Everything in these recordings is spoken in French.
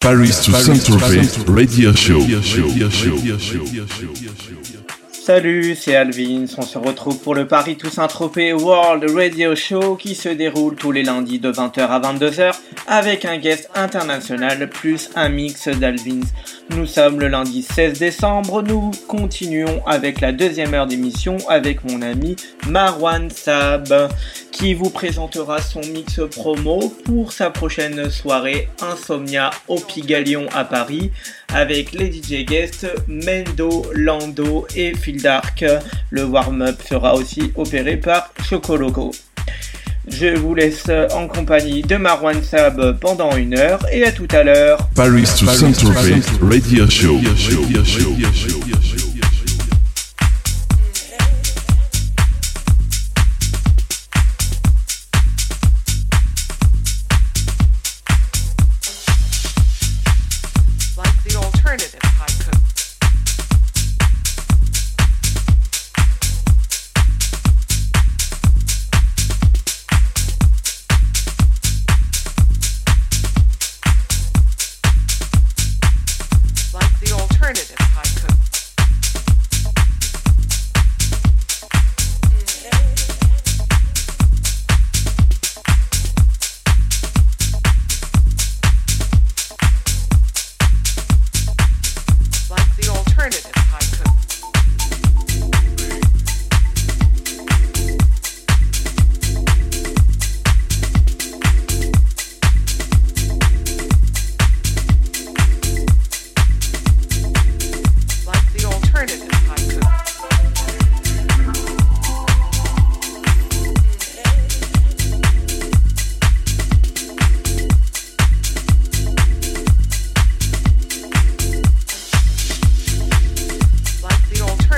Paris to Saint-Tropez Radio Show. Salut, c'est Alvin. On se retrouve pour le Paris Toussaint Tropez World Radio Show qui se déroule tous les lundis de 20h à 22h avec un guest international plus un mix d'Alvins. Nous sommes le lundi 16 décembre. Nous continuons avec la deuxième heure d'émission avec mon ami Marwan Sab qui vous présentera son mix promo pour sa prochaine soirée Insomnia au Pigalion à Paris avec les DJ guests Mendo, Lando et Phil Dark. Le warm-up sera aussi opéré par Chocoloco. Je vous laisse en compagnie de Marwan Sab pendant une heure et à tout à l'heure. Paris to Saint-Tropez Radio Show. like the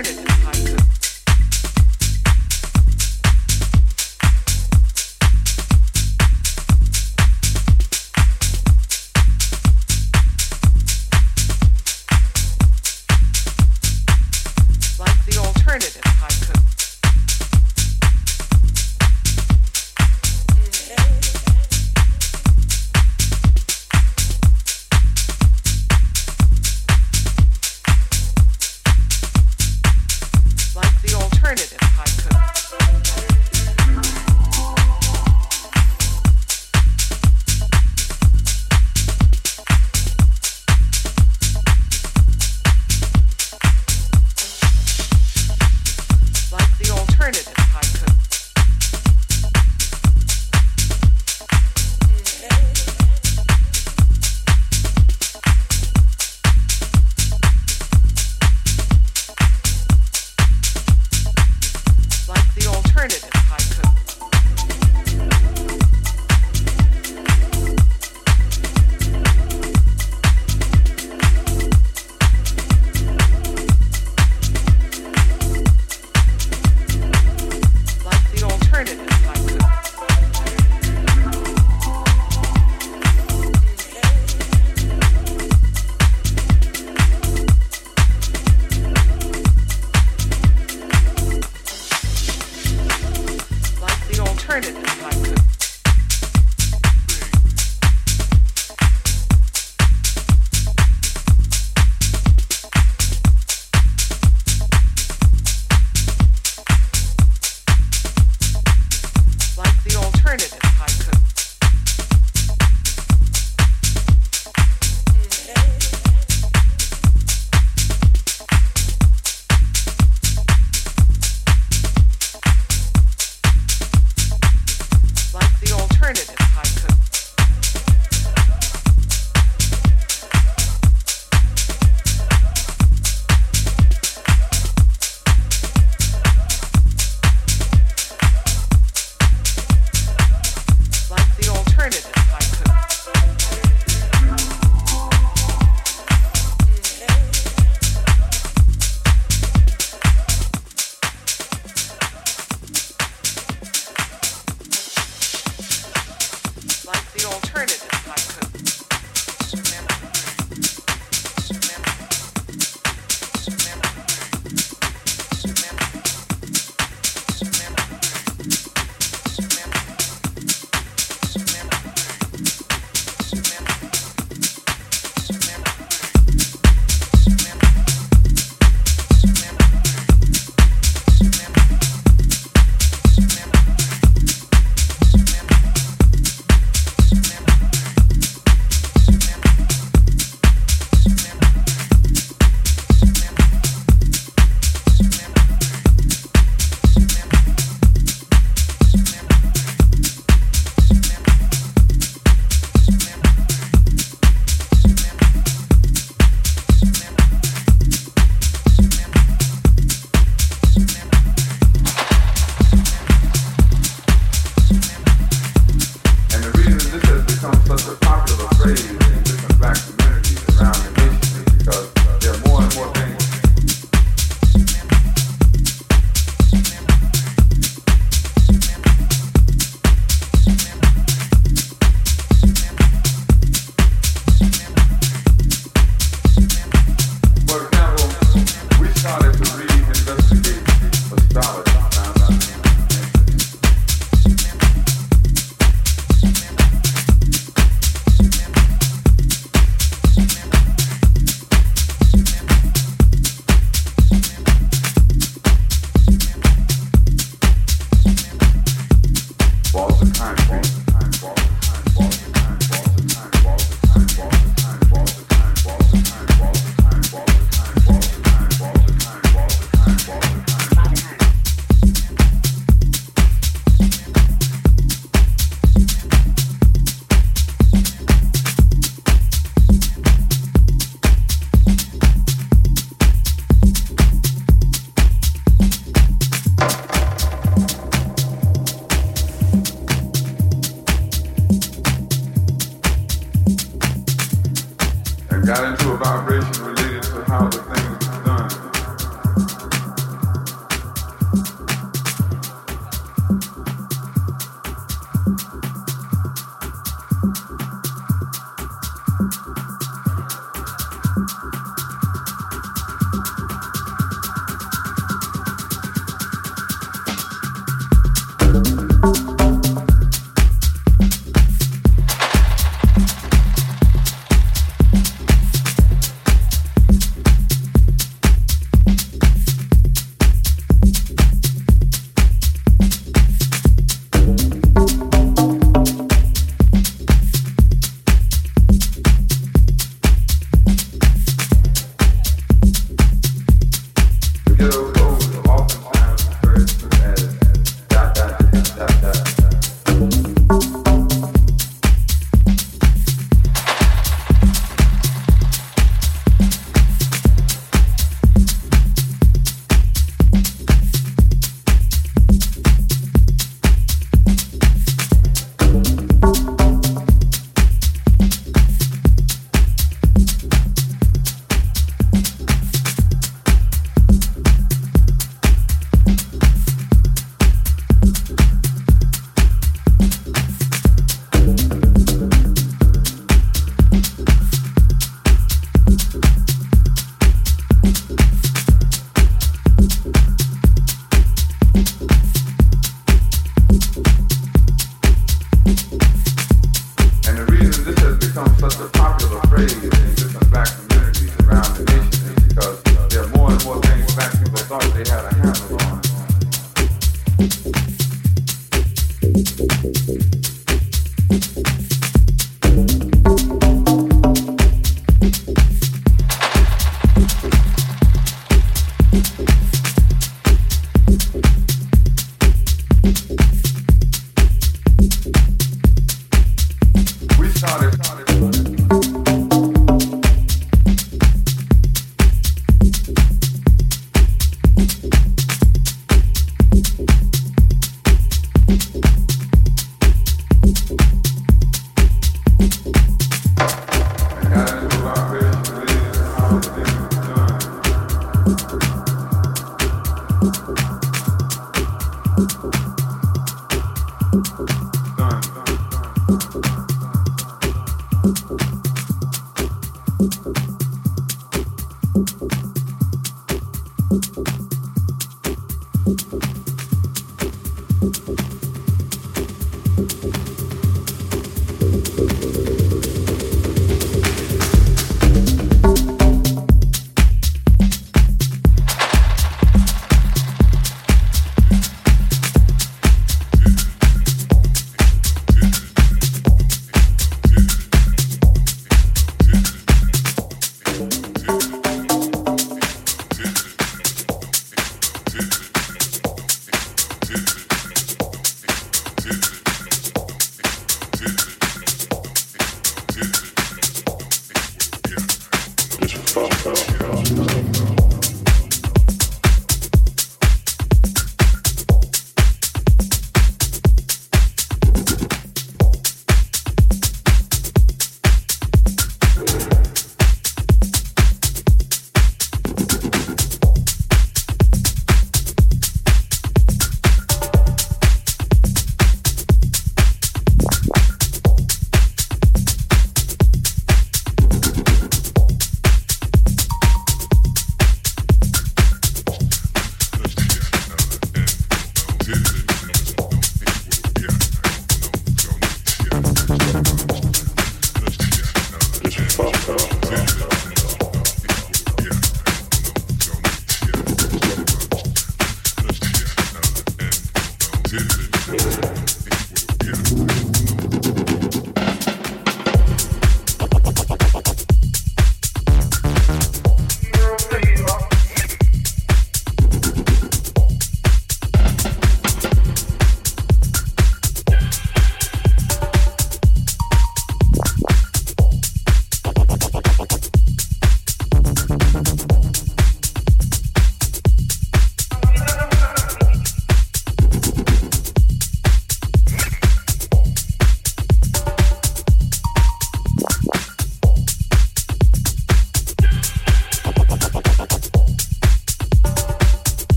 eternity.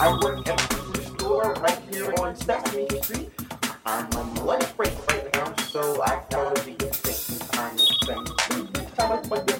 I work at the store right here on Sesame Street. I'm on lunch break right now, so I thought it'd be a good time to spend time with my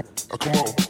come, I come on.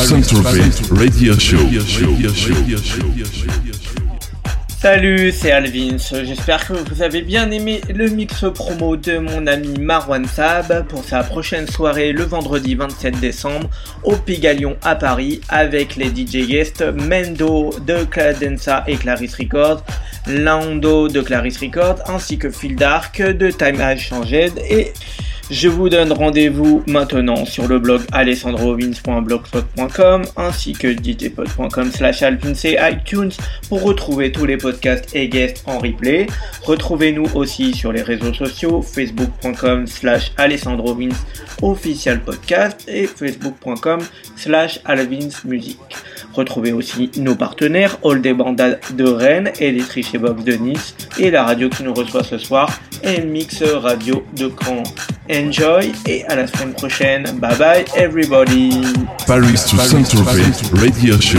Radio Show. Salut, c'est Alvins. J'espère que vous avez bien aimé le mix promo de mon ami Marwan Sab pour sa prochaine soirée le vendredi 27 décembre au Pigalion à Paris avec les DJ guests Mendo de Cladensa et Clarisse Records, Lando de Clarisse Records ainsi que Phil Dark de Time Has Changed et je vous donne rendez-vous maintenant sur le blog alessandrovins.blogspot.com ainsi que djpod.com slash et iTunes pour retrouver tous les podcasts et guests en replay. Retrouvez-nous aussi sur les réseaux sociaux facebook.com slash alessandrovins official podcast et facebook.com slash alvinsmusic. Retrouvez aussi nos partenaires All des Bandas de Rennes et les Triché Box de Nice et la radio qui nous reçoit ce soir Mix Radio de Caen. Enjoy et à la semaine prochaine. Bye bye everybody. Paris to Saint-Tropez Radio Show.